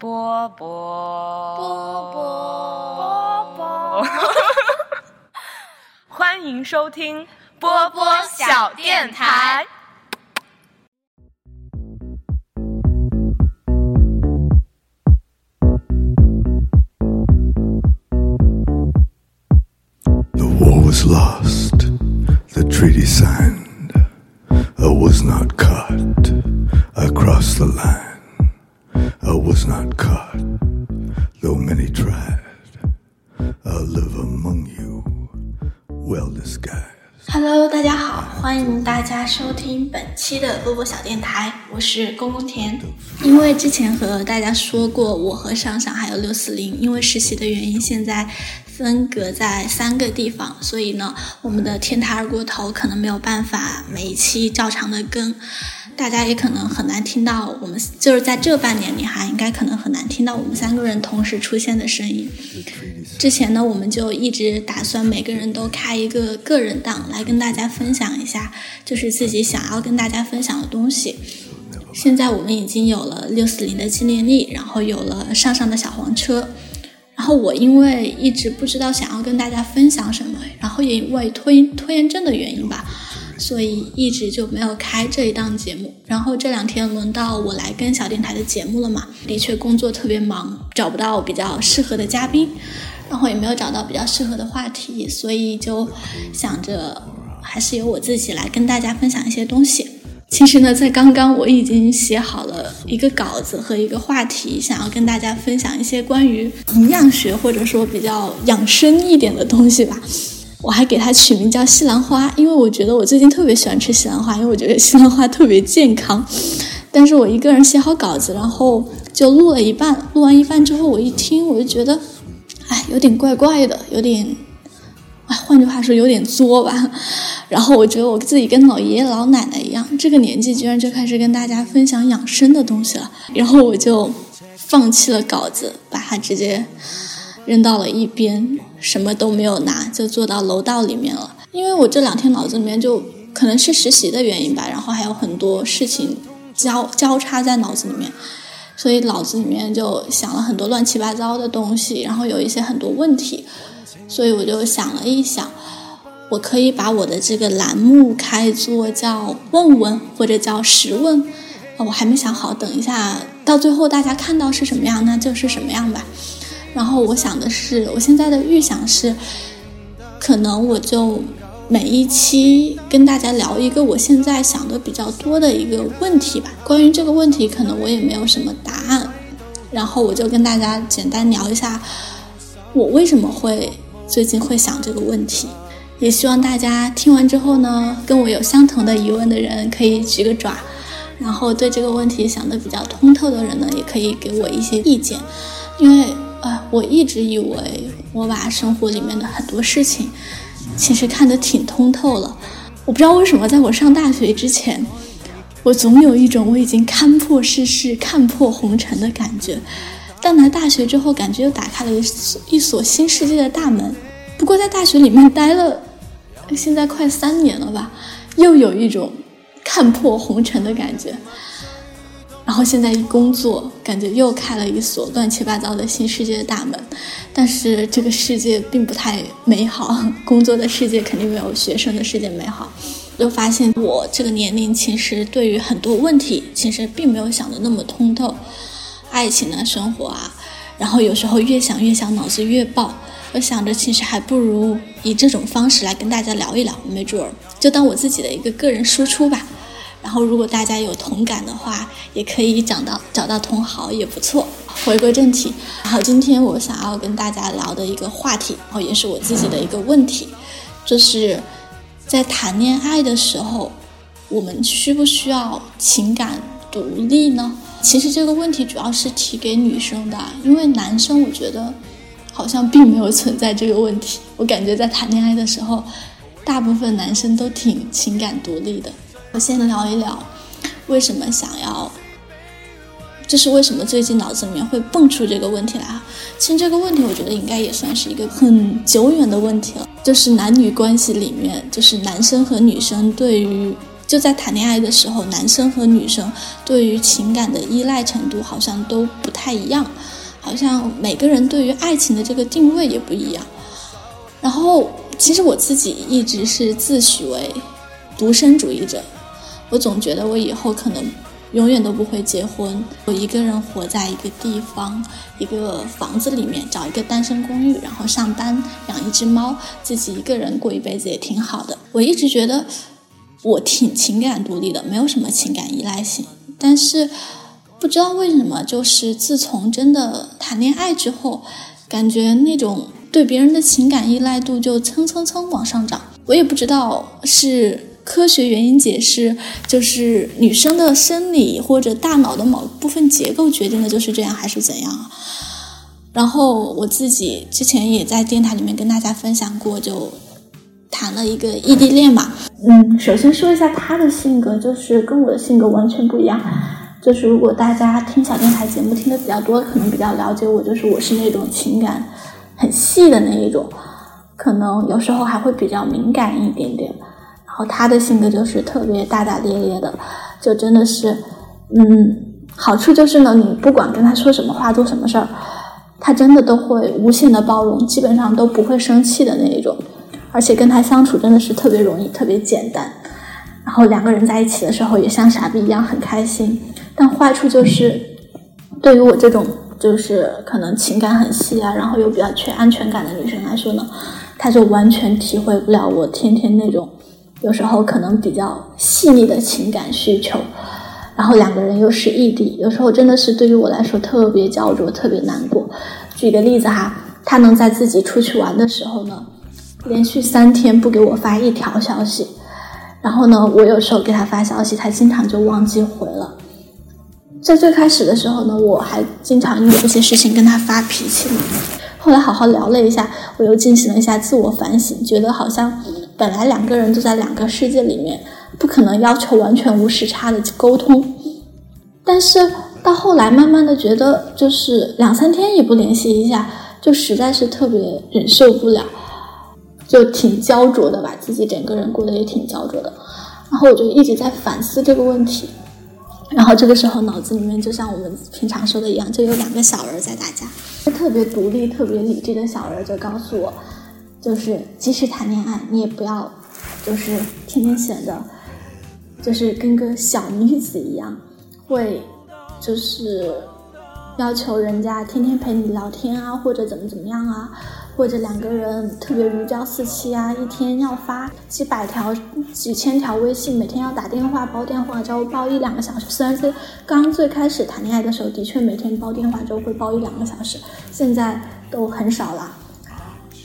波波波波波，欢迎收听波波小电台。 The war was lost, the treaty signed. I was not 收听本期的波波小电台，我是公公田。因为之前和大家说过，我和上上还有六四零，因为实习的原因，现在分隔在三个地方，所以呢，我们的天台二锅头可能没有办法每一期照常的更，大家也可能很难听到我们，就是在这半年里哈，应该可能很难听到我们三个人同时出现的声音。之前呢，我们就一直打算每个人都开一个个人档来跟大家分享一下，就是自己想要跟大家分享的东西。现在我们已经有了六四零的纪念历，然后有了上上的小黄车，然后我因为一直不知道想要跟大家分享什么，然后也因为拖延拖延症的原因吧，所以一直就没有开这一档节目。然后这两天轮到我来跟小电台的节目了嘛，的确工作特别忙，找不到比较适合的嘉宾，然后也没有找到比较适合的话题，所以就想着还是由我自己来跟大家分享一些东西。其实呢，在刚刚我已经写好了一个稿子和一个话题，想要跟大家分享一些关于营养学或者说比较养生一点的东西吧。我还给它取名叫西兰花，因为我觉得我最近特别喜欢吃西兰花，因为我觉得西兰花特别健康。但是我一个人写好稿子，然后就录了一半，录完一半之后，我一听我就觉得，哎，有点怪怪的，有点，换句话说有点作吧。然后我觉得我自己跟老爷爷老奶奶一样，这个年纪居然就开始跟大家分享养生的东西了。然后我就放弃了稿子，把它直接扔到了一边，什么都没有拿，就坐到楼道里面了。因为我这两天脑子里面就可能是实习的原因吧，然后还有很多事情交交叉在脑子里面，所以脑子里面就想了很多乱七八糟的东西，然后有一些很多问题，所以我就想了一想。我可以把我的这个栏目开作叫“问问”或者叫“实问”，我还没想好，等一下到最后大家看到是什么样，那就是什么样吧。然后我想的是，我现在的预想是，可能我就每一期跟大家聊一个我现在想的比较多的一个问题吧。关于这个问题，可能我也没有什么答案，然后我就跟大家简单聊一下，我为什么会最近会想这个问题。也希望大家听完之后呢，跟我有相同的疑问的人可以举个爪，然后对这个问题想得比较通透的人呢，也可以给我一些意见。因为呃，我一直以为我把生活里面的很多事情其实看得挺通透了。我不知道为什么，在我上大学之前，我总有一种我已经看破世事、看破红尘的感觉，但来大学之后，感觉又打开了一一所新世界的大门。不过在大学里面待了。现在快三年了吧，又有一种看破红尘的感觉。然后现在一工作，感觉又开了一所乱七八糟的新世界的大门。但是这个世界并不太美好，工作的世界肯定没有学生的世界美好。就发现我这个年龄，其实对于很多问题，其实并没有想的那么通透。爱情啊，生活啊，然后有时候越想越想，脑子越爆。我想着，其实还不如以这种方式来跟大家聊一聊，没准儿就当我自己的一个个人输出吧。然后，如果大家有同感的话，也可以找到找到同好，也不错。回归正题，然后今天我想要跟大家聊的一个话题，然后也是我自己的一个问题，就是在谈恋爱的时候，我们需不需要情感独立呢？其实这个问题主要是提给女生的，因为男生我觉得。好像并没有存在这个问题。我感觉在谈恋爱的时候，大部分男生都挺情感独立的。我先聊一聊，为什么想要，这是为什么最近脑子里面会蹦出这个问题来啊？其实这个问题，我觉得应该也算是一个很久远的问题了。就是男女关系里面，就是男生和女生对于就在谈恋爱的时候，男生和女生对于情感的依赖程度好像都不太一样，好像每个人对于爱情的这个定位也不一样。然后，其实我自己一直是自诩为独身主义者，我总觉得我以后可能永远都不会结婚，我一个人活在一个地方、一个房子里面，找一个单身公寓，然后上班，养一只猫，自己一个人过一辈子也挺好的。我一直觉得我挺情感独立的，没有什么情感依赖性，但是不知道为什么，就是自从真的谈恋爱之后，感觉那种。对别人的情感依赖度就蹭蹭蹭往上涨，我也不知道是科学原因解释，就是女生的生理或者大脑的某部分结构决定的就是这样，还是怎样啊？然后我自己之前也在电台里面跟大家分享过，就谈了一个异地恋嘛。嗯，首先说一下他的性格，就是跟我的性格完全不一样。就是如果大家听小电台节目听的比较多，可能比较了解我，就是我是那种情感。很细的那一种，可能有时候还会比较敏感一点点。然后他的性格就是特别大大咧咧的，就真的是，嗯，好处就是呢，你不管跟他说什么话、做什么事儿，他真的都会无限的包容，基本上都不会生气的那一种。而且跟他相处真的是特别容易、特别简单。然后两个人在一起的时候也像傻逼一样很开心。但坏处就是，对于我这种。就是可能情感很细啊，然后又比较缺安全感的女生来说呢，她就完全体会不了我天天那种有时候可能比较细腻的情感需求。然后两个人又是异地，有时候真的是对于我来说特别焦灼、特别难过。举个例子哈，他能在自己出去玩的时候呢，连续三天不给我发一条消息，然后呢，我有时候给他发消息，他经常就忘记回了。在最开始的时候呢，我还经常因为这些事情跟他发脾气。后来好好聊了一下，我又进行了一下自我反省，觉得好像本来两个人都在两个世界里面，不可能要求完全无时差的沟通。但是到后来，慢慢的觉得，就是两三天也不联系一下，就实在是特别忍受不了，就挺焦灼的吧，自己整个人过得也挺焦灼的。然后我就一直在反思这个问题。然后这个时候，脑子里面就像我们平常说的一样，就有两个小人在打架。特别独立、特别理智的小人就告诉我，就是即使谈恋爱，你也不要，就是天天显得，就是跟个小女子一样，会，就是。要求人家天天陪你聊天啊，或者怎么怎么样啊，或者两个人特别如胶似漆啊，一天要发几百条、几千条微信，每天要打电话煲电话粥煲一两个小时。虽然是刚最开始谈恋爱的时候，的确每天煲电话粥会煲一两个小时，现在都很少了。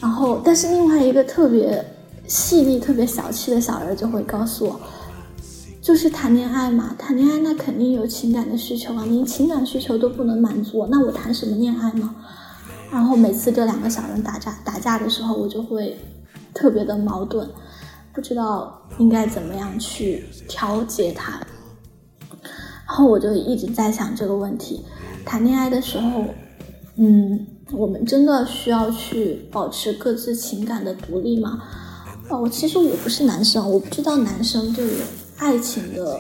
然后，但是另外一个特别细腻、特别小气的小人就会告诉我。就是谈恋爱嘛，谈恋爱那肯定有情感的需求啊，连情感需求都不能满足，那我谈什么恋爱呢？然后每次这两个小人打架打架的时候，我就会特别的矛盾，不知道应该怎么样去调节他。然后我就一直在想这个问题：谈恋爱的时候，嗯，我们真的需要去保持各自情感的独立吗？哦，我其实我不是男生，我不知道男生对于。爱情的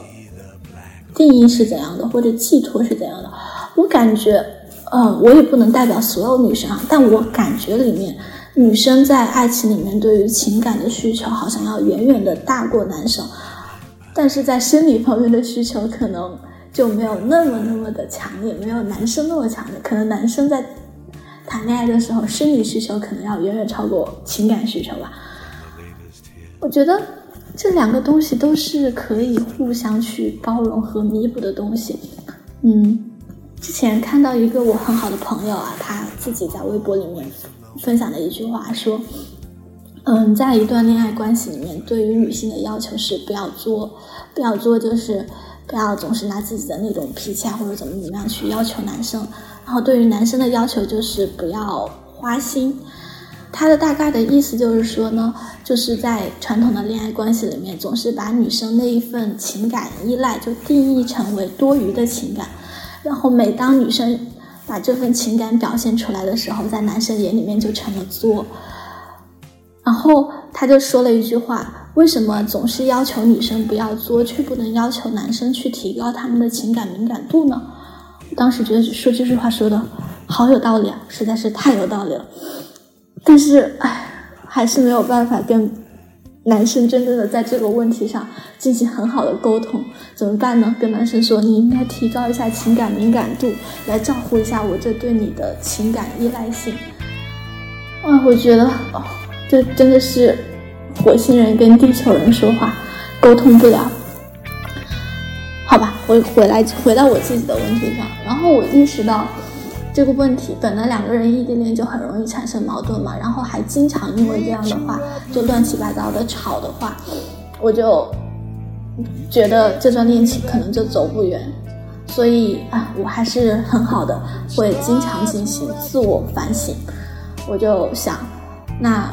定义是怎样的，或者寄托是怎样的？我感觉，呃，我也不能代表所有女生啊，但我感觉里面，女生在爱情里面对于情感的需求好像要远远的大过男生，但是在生理方面的需求可能就没有那么那么的强烈，没有男生那么强烈。可能男生在谈恋爱的时候，生理需求可能要远远超过情感需求吧。我觉得。这两个东西都是可以互相去包容和弥补的东西。嗯，之前看到一个我很好的朋友啊，他自己在微博里面分享的一句话说：“嗯，在一段恋爱关系里面，对于女性的要求是不要作，不要作就是不要总是拿自己的那种脾气啊或者怎么怎么样去要求男生。然后对于男生的要求就是不要花心。”他的大概的意思就是说呢，就是在传统的恋爱关系里面，总是把女生那一份情感依赖就定义成为多余的情感，然后每当女生把这份情感表现出来的时候，在男生眼里面就成了作。然后他就说了一句话，为什么总是要求女生不要作，却不能要求男生去提高他们的情感敏感度呢？当时觉得说这句话说的好有道理啊，实在是太有道理了。但是，唉，还是没有办法跟男生真正的在这个问题上进行很好的沟通，怎么办呢？跟男生说，你应该提高一下情感敏感度，来照顾一下我这对你的情感依赖性。啊，我觉得，哦，这真的是。火星人跟地球人说话沟通不了，好吧，我回来回到我自己的问题上，然后我意识到这个问题，本来两个人异地恋就很容易产生矛盾嘛，然后还经常因为这样的话就乱七八糟的吵的话，我就觉得这段恋情可能就走不远，所以啊，我还是很好的，会经常进行自我反省，我就想那。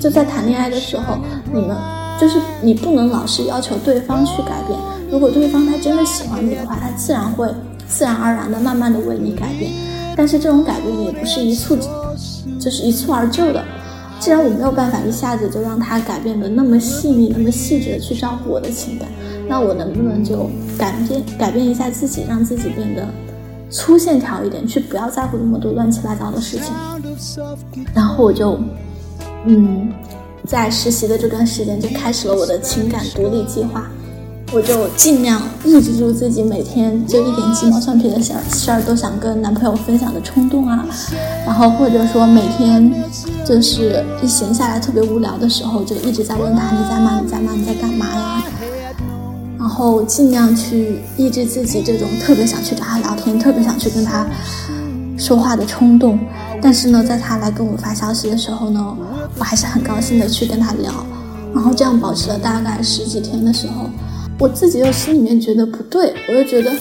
就在谈恋爱的时候，你们就是你不能老是要求对方去改变。如果对方他真的喜欢你的话，他自然会自然而然的慢慢的为你改变。但是这种改变也不是一蹴就是一蹴而就的。既然我没有办法一下子就让他改变的那么细腻、那么细致的去照顾我的情感，那我能不能就改变改变一下自己，让自己变得粗线条一点，去不要在乎那么多乱七八糟的事情？然后我就。嗯，在实习的这段时间就开始了我的情感独立计划，我就尽量抑制住自己每天就一点鸡毛蒜皮的小事儿都想跟男朋友分享的冲动啊，然后或者说每天就是一闲下来特别无聊的时候，就一直在问他你在吗？你在吗？你在干嘛呀？然后尽量去抑制自己这种特别想去找他聊天、特别想去跟他说话的冲动。但是呢，在他来跟我发消息的时候呢，我还是很高兴的去跟他聊，然后这样保持了大概十几天的时候，我自己又心里面觉得不对，我又觉得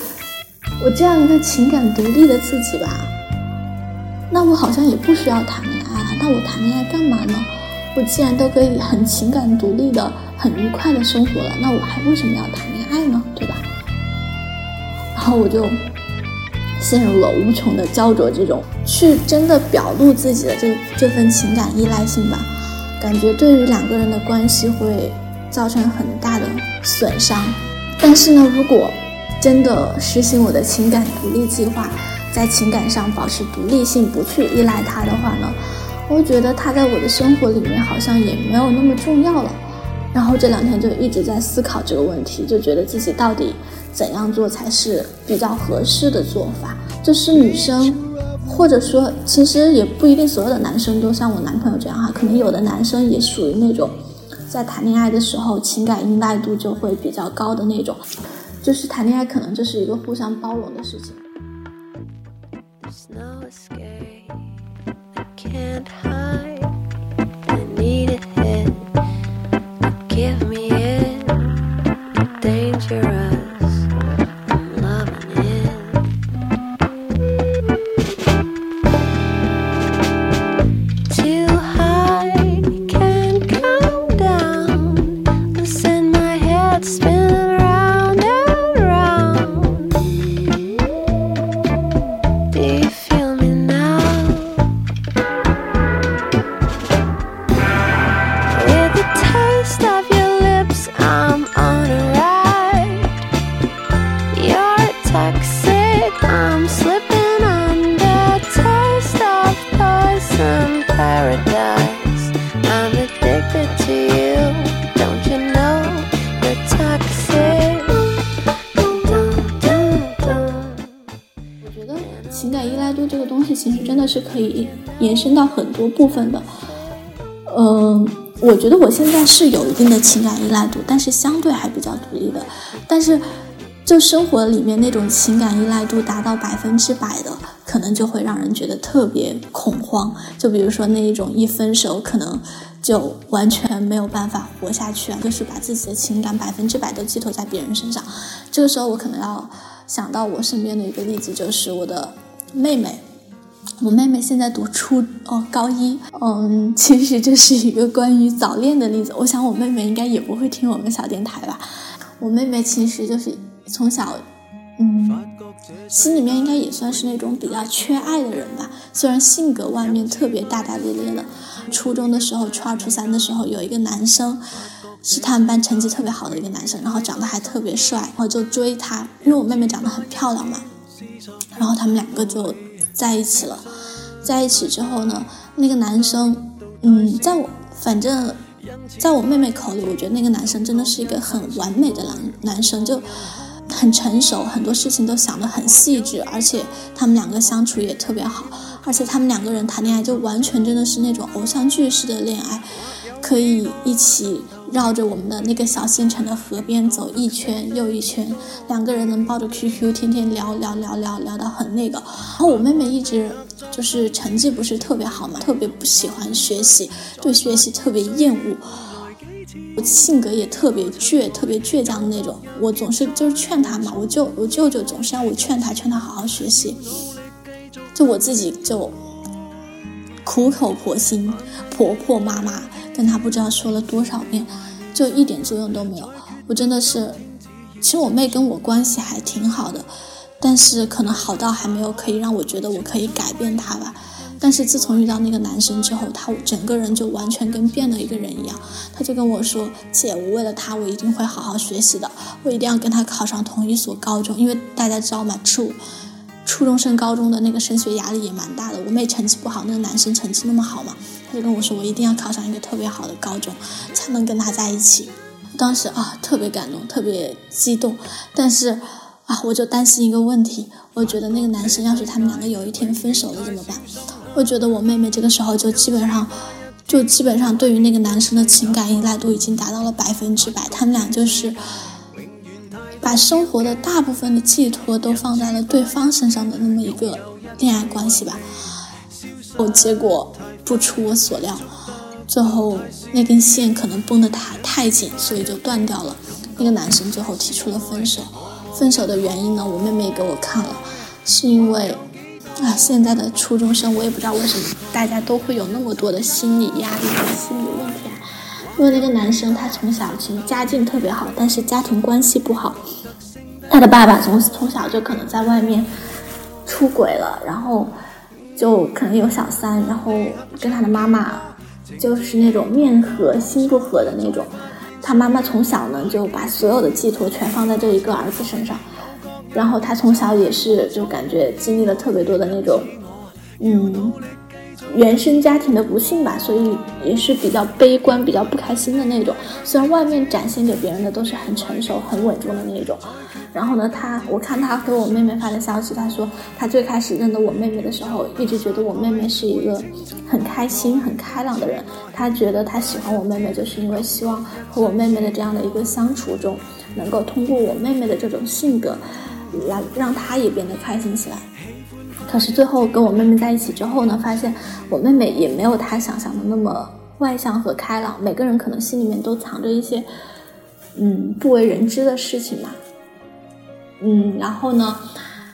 我这样一个情感独立的自己吧，那我好像也不需要谈恋爱了。那我谈恋爱干嘛呢？我既然都可以很情感独立的、很愉快的生活了，那我还为什么要谈恋爱呢？对吧？然后我就。陷入了无穷的焦灼之中，去真的表露自己的这这份情感依赖性吧，感觉对于两个人的关系会造成很大的损伤。但是呢，如果真的实行我的情感独立计划，在情感上保持独立性，不去依赖他的话呢，我觉得他在我的生活里面好像也没有那么重要了。然后这两天就一直在思考这个问题，就觉得自己到底。怎样做才是比较合适的做法？就是女生，或者说，其实也不一定所有的男生都像我男朋友这样哈，可能有的男生也属于那种，在谈恋爱的时候情感依赖度就会比较高的那种，就是谈恋爱可能就是一个互相包容的事情。觉得情感依赖度这个东西，其实真的是可以延伸到很多部分的，嗯，我觉得我现在是有一定的情感依赖度，但是相对还比较独立的。但是，就生活里面那种情感依赖度达到百分之百的，可能就会让人觉得特别恐慌。就比如说那一种一分手，可能就完全没有办法活下去啊，就是把自己的情感百分之百都寄托在别人身上。这个时候，我可能要想到我身边的一个例子，就是我的妹妹。我妹妹现在读初哦高一，嗯，其实这是一个关于早恋的例子。我想我妹妹应该也不会听我们小电台吧。我妹妹其实就是从小，嗯，心里面应该也算是那种比较缺爱的人吧。虽然性格外面特别大大咧咧的，初中的时候，初二、初三的时候，有一个男生是他们班成绩特别好的一个男生，然后长得还特别帅，然后就追他，因为我妹妹长得很漂亮嘛，然后他们两个就在一起了。在一起之后呢，那个男生，嗯，在我反正，在我妹妹口里，我觉得那个男生真的是一个很完美的男男生，就很成熟，很多事情都想得很细致，而且他们两个相处也特别好，而且他们两个人谈恋爱就完全真的是那种偶像剧式的恋爱，可以一起。绕着我们的那个小县城的河边走一圈又一圈，两个人能抱着 QQ 天天聊聊聊聊聊到很那个。然后我妹妹一直就是成绩不是特别好嘛，特别不喜欢学习，对学习特别厌恶。我性格也特别倔，特别倔强的那种。我总是就是劝她嘛，我舅我舅舅总是让我劝她，劝她好好学习。就我自己就苦口婆心，婆婆妈妈。跟他不知道说了多少遍，就一点作用都没有。我真的是，其实我妹跟我关系还挺好的，但是可能好到还没有可以让我觉得我可以改变她吧。但是自从遇到那个男生之后，他整个人就完全跟变了一个人一样。他就跟我说：“姐，我为了他，我一定会好好学习的，我一定要跟他考上同一所高中。因为大家知道嘛，初初中升高中的那个升学压力也蛮大的。我妹成绩不好，那个男生成绩那么好嘛。”他就跟我说，我一定要考上一个特别好的高中，才能跟他在一起。当时啊，特别感动，特别激动。但是啊，我就担心一个问题，我觉得那个男生要是他们两个有一天分手了怎么办？我觉得我妹妹这个时候就基本上，就基本上对于那个男生的情感依赖度已经达到了百分之百。他们俩就是把生活的大部分的寄托都放在了对方身上的那么一个恋爱关系吧。哦，结果。不出我所料，最后那根线可能绷得太太紧，所以就断掉了。那个男生最后提出了分手。分手的原因呢，我妹妹给我看了，是因为啊，现在的初中生我也不知道为什么大家都会有那么多的心理压力和心理问题。因为那个男生他从小其实家境特别好，但是家庭关系不好。他的爸爸从从小就可能在外面出轨了，然后。就可能有小三，然后跟他的妈妈就是那种面和心不和的那种。他妈妈从小呢就把所有的寄托全放在这一个儿子身上，然后他从小也是就感觉经历了特别多的那种，嗯。原生家庭的不幸吧，所以也是比较悲观、比较不开心的那种。虽然外面展现给别人的都是很成熟、很稳重的那种。然后呢，他我看他给我妹妹发的消息，他说他最开始认得我妹妹的时候，一直觉得我妹妹是一个很开心、很开朗的人。他觉得他喜欢我妹妹，就是因为希望和我妹妹的这样的一个相处中，能够通过我妹妹的这种性格，来让他也变得开心起来。可是最后跟我妹妹在一起之后呢，发现我妹妹也没有她想象的那么外向和开朗。每个人可能心里面都藏着一些，嗯，不为人知的事情嘛。嗯，然后呢，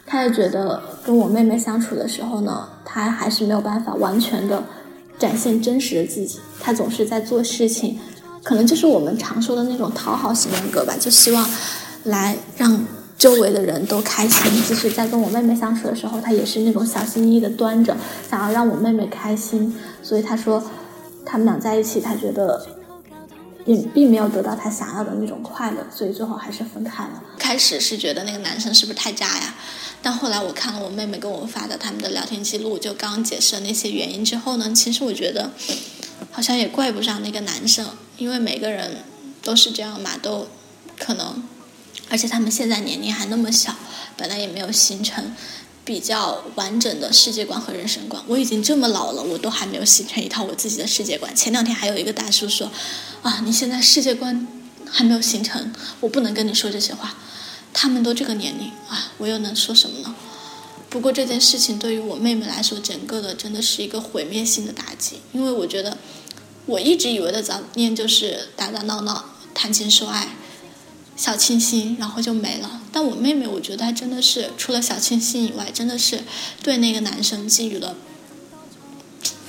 她也觉得跟我妹妹相处的时候呢，她还是没有办法完全的展现真实的自己。她总是在做事情，可能就是我们常说的那种讨好型人格吧，就希望来让。周围的人都开心，即使在跟我妹妹相处的时候，他也是那种小心翼翼的端着，想要让我妹妹开心。所以他说，他们俩在一起，他觉得也并没有得到他想要的那种快乐，所以最后还是分开了。开始是觉得那个男生是不是太渣呀？但后来我看了我妹妹跟我发的他们的聊天记录，就刚刚解释了那些原因之后呢，其实我觉得好像也怪不上那个男生，因为每个人都是这样嘛，都可能。而且他们现在年龄还那么小，本来也没有形成比较完整的世界观和人生观。我已经这么老了，我都还没有形成一套我自己的世界观。前两天还有一个大叔说：“啊，你现在世界观还没有形成，我不能跟你说这些话。”他们都这个年龄啊，我又能说什么呢？不过这件事情对于我妹妹来说，整个的真的是一个毁灭性的打击。因为我觉得，我一直以为的早恋就是打打闹闹、谈情说爱。小清新，然后就没了。但我妹妹，我觉得她真的是除了小清新以外，真的是对那个男生给予了，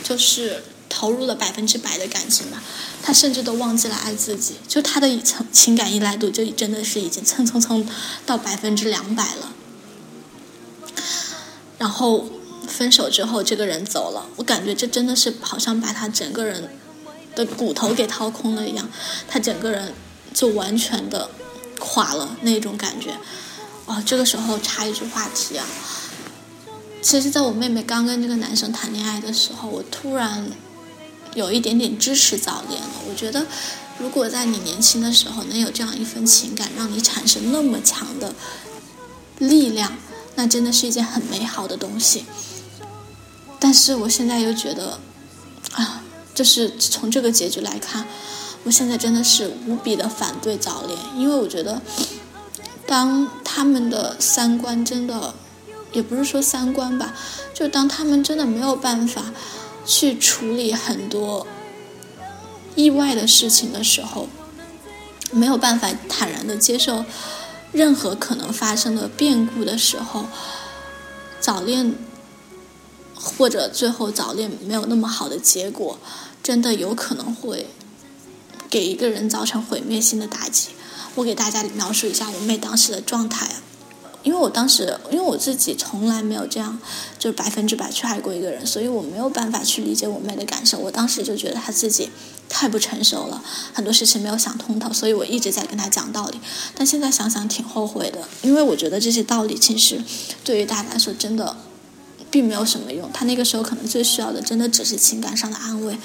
就是投入了百分之百的感情吧。她甚至都忘记了爱自己，就她的情情感依赖度就真的是已经蹭蹭蹭到百分之两百了。然后分手之后，这个人走了，我感觉这真的是好像把他整个人的骨头给掏空了一样，他整个人就完全的垮了那种感觉。哦，这个时候插一句话题啊，其实在我妹妹刚跟这个男生谈恋爱的时候，我突然有一点点支持早恋了。我觉得，如果在你年轻的时候能有这样一份情感，让你产生那么强的力量，那真的是一件很美好的东西。但是我现在又觉得，啊，就是从这个结局来看，我现在真的是无比的反对早恋，因为我觉得，当他们的三观真的，也不是说三观吧，就当他们真的没有办法去处理很多意外的事情的时候，没有办法坦然的接受任何可能发生的变故的时候，早恋。或者最后早恋没有那么好的结果，真的有可能会给一个人造成毁灭性的打击。我给大家描述一下我妹当时的状态，因为我当时因为我自己从来没有这样就是百分之百去爱过一个人，所以我没有办法去理解我妹的感受。我当时就觉得她自己太不成熟了，很多事情没有想通透，所以我一直在跟她讲道理。但现在想想挺后悔的，因为我觉得这些道理其实对于大家来说真的。并没有什么用，他那个时候可能最需要的，真的只是情感上的安慰。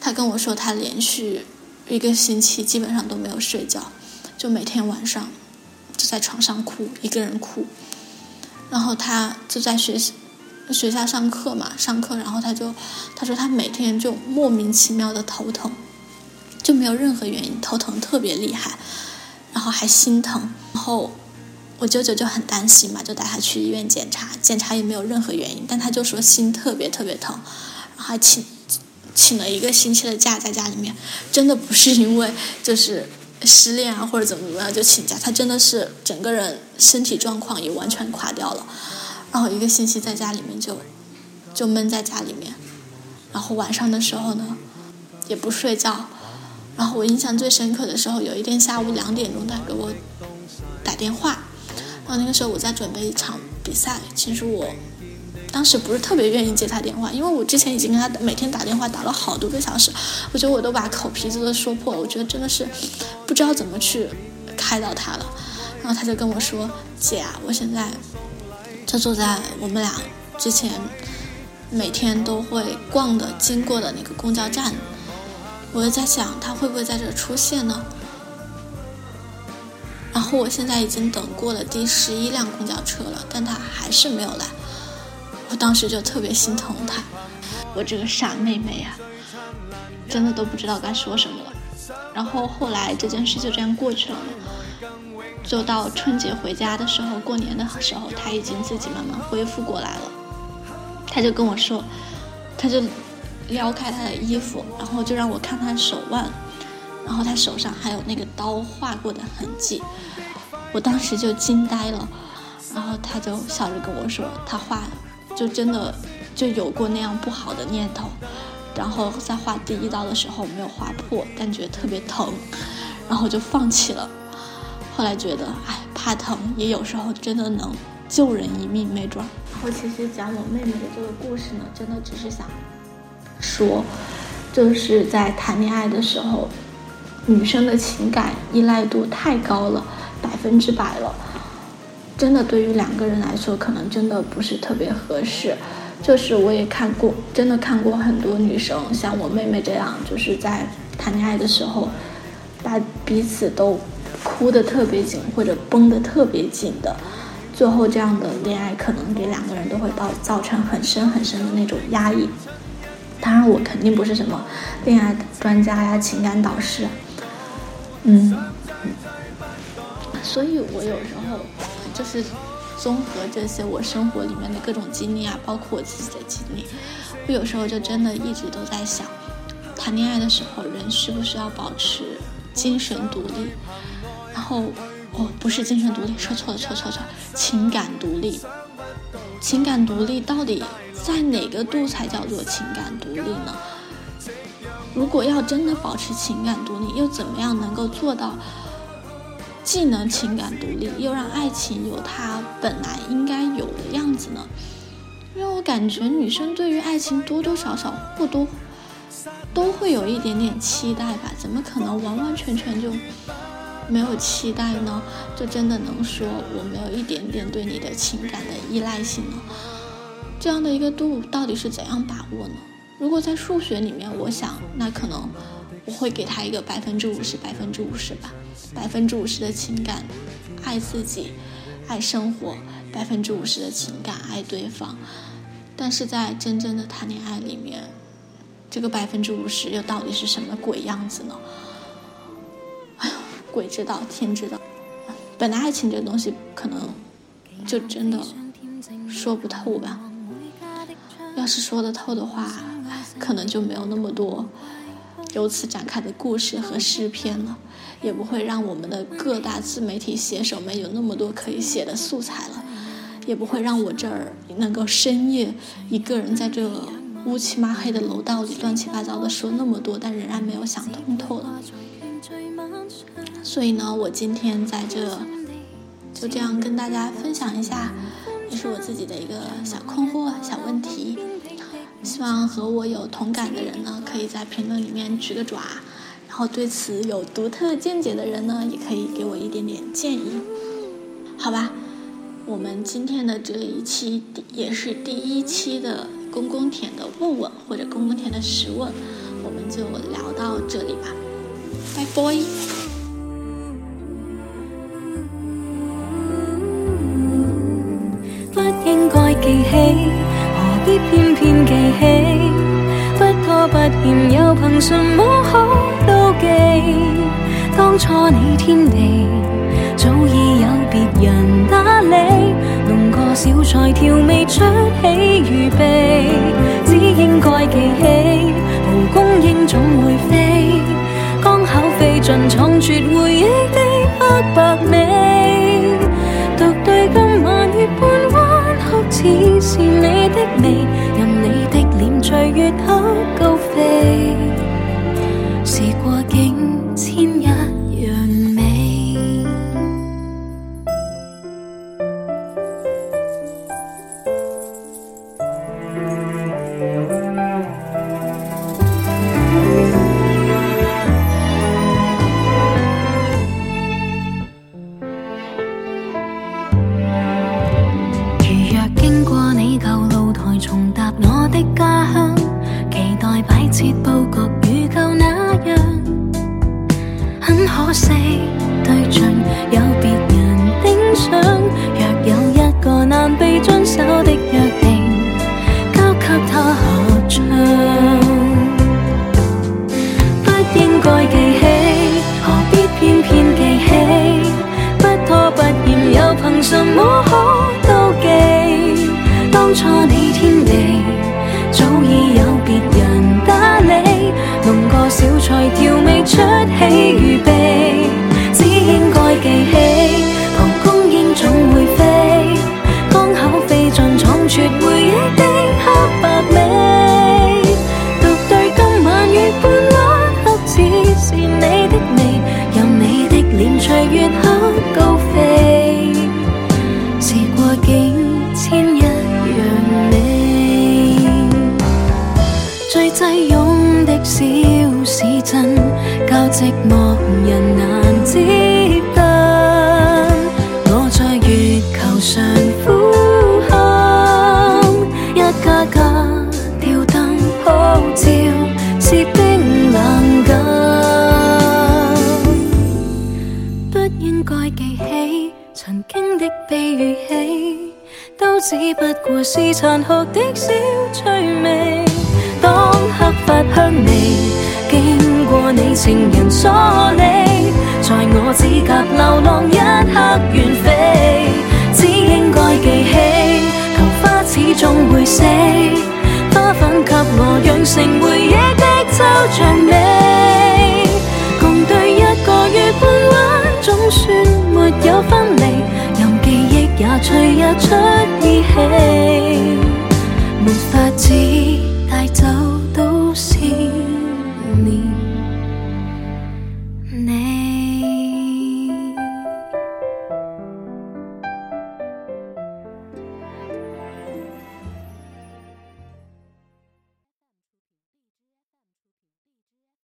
他跟我说，他连续一个星期基本上都没有睡觉，就每天晚上就在床上哭，一个人哭。然后他就在学学校上课嘛，上课，然后他就他说他每天就莫名其妙的头疼，就没有任何原因，头疼特别厉害，然后还心疼，然后。我舅舅就很担心嘛，就带他去医院检查，检查也没有任何原因，但他就说心特别特别疼，然后还请请了一个星期的假在家里面，真的不是因为就是失恋啊或者怎么怎么样就请假，他真的是整个人身体状况也完全垮掉了，然后一个星期在家里面就就闷在家里面，然后晚上的时候呢也不睡觉，然后我印象最深刻的时候，有一天下午两点钟他给我打电话。然后那个时候我在准备一场比赛，其实我当时不是特别愿意接他电话，因为我之前已经跟他每天打电话打了好多个小时，我觉得我都把口皮子都说破了，我觉得真的是不知道怎么去开导他了。然后他就跟我说：“姐啊，我现在就坐在我们俩之前每天都会逛的经过的那个公交站，我就在想他会不会在这出现呢？”然后我现在已经等过了第十一辆公交车了，但他还是没有来。我当时就特别心疼他，我这个傻妹妹呀，真的都不知道该说什么了。然后后来这件事就这样过去了嘛，就到春节回家的时候，过年的时候，他已经自己慢慢恢复过来了。他就跟我说，他就撩开他的衣服，然后就让我看他手腕。然后他手上还有那个刀划过的痕迹，我当时就惊呆了。然后他就笑着跟我说，他画就真的就有过那样不好的念头，然后在画第一刀的时候没有划破，但觉得特别疼，然后就放弃了。后来觉得，哎，怕疼也有时候真的能救人一命，没准。然后其实讲我妹妹的这个故事呢，真的只是想说，就是在谈恋爱的时候。女生的情感依赖度太高了，百分之百了，真的对于两个人来说，可能真的不是特别合适。就是我也看过，真的看过很多女生像我妹妹这样，就是在谈恋爱的时候，把彼此都哭得特别紧或者绷得特别紧的，最后这样的恋爱可能给两个人都会造造成很深很深的那种压抑。当然，我肯定不是什么恋爱专家呀，情感导师。嗯，所以我有时候就是综合这些我生活里面的各种经历啊，包括我自己的经历，我有时候就真的一直都在想，谈恋爱的时候人需不需要保持精神独立？然后哦，不是精神独立，说错了，错错错，情感独立。情感独立到底在哪个度才叫做情感独立呢？如果要真的保持情感独立，又怎么样能够做到既能情感独立，又让爱情有它本来应该有的样子呢？因为我感觉女生对于爱情多多少少或多都会有一点点期待吧？怎么可能完完全全就没有期待呢？就真的能说我没有一点点对你的情感的依赖性呢？这样的一个度到底是怎样把握呢？如果在数学里面，我想那可能我会给他一个百分之五十，百分之五十吧，百分之五十的情感，爱自己，爱生活，百分之五十的情感爱对方。但是在真正的谈恋爱里面。这个百分之五十又到底是什么鬼样子呢？哎呦，鬼知道，天知道。本来爱情这东西，可能就真的说不透吧。要是说得透的话，可能就没有那么多由此展开的故事和诗篇了，也不会让我们的各大自媒体写手们有那么多可以写的素材了，也不会让我这儿能够深夜一个人在这。乌漆抹黑的楼道里，乱七八糟的说那么多，但仍然没有想通透了。所以呢，我今天在这就这样跟大家分享一下，也是我自己的一个小困惑、小问题。希望和我有同感的人呢，可以在评论里面举个爪；后对此有独特见解的人呢，也可以给我一点点建议。好吧，我们今天的这一期也是第一期的。公公田的问问或者公公田的实问，我们就聊到这里吧，拜拜。不应该记起，何必偏偏记起？不拖不欠，又凭什么好记？当初你天地，早已有别人打理。弄个小菜调味出喜预备，只应该记起，蒲公英总会飞，刚巧飞进藏绝回忆的黑白美。独对今晚月半弯曲，似是你的眉，任你的脸随月黑高飞，当初你天地，早已有别人打理，弄个小菜挑。起曾经的悲与喜，都只不过是残酷的小趣味。当黑发香味。经过你情人所理，在我指甲流浪一刻远飞，只应该记起，桃花始终会死，花粉给我酿成回忆的抽象美，忆也随日出意气，没法子。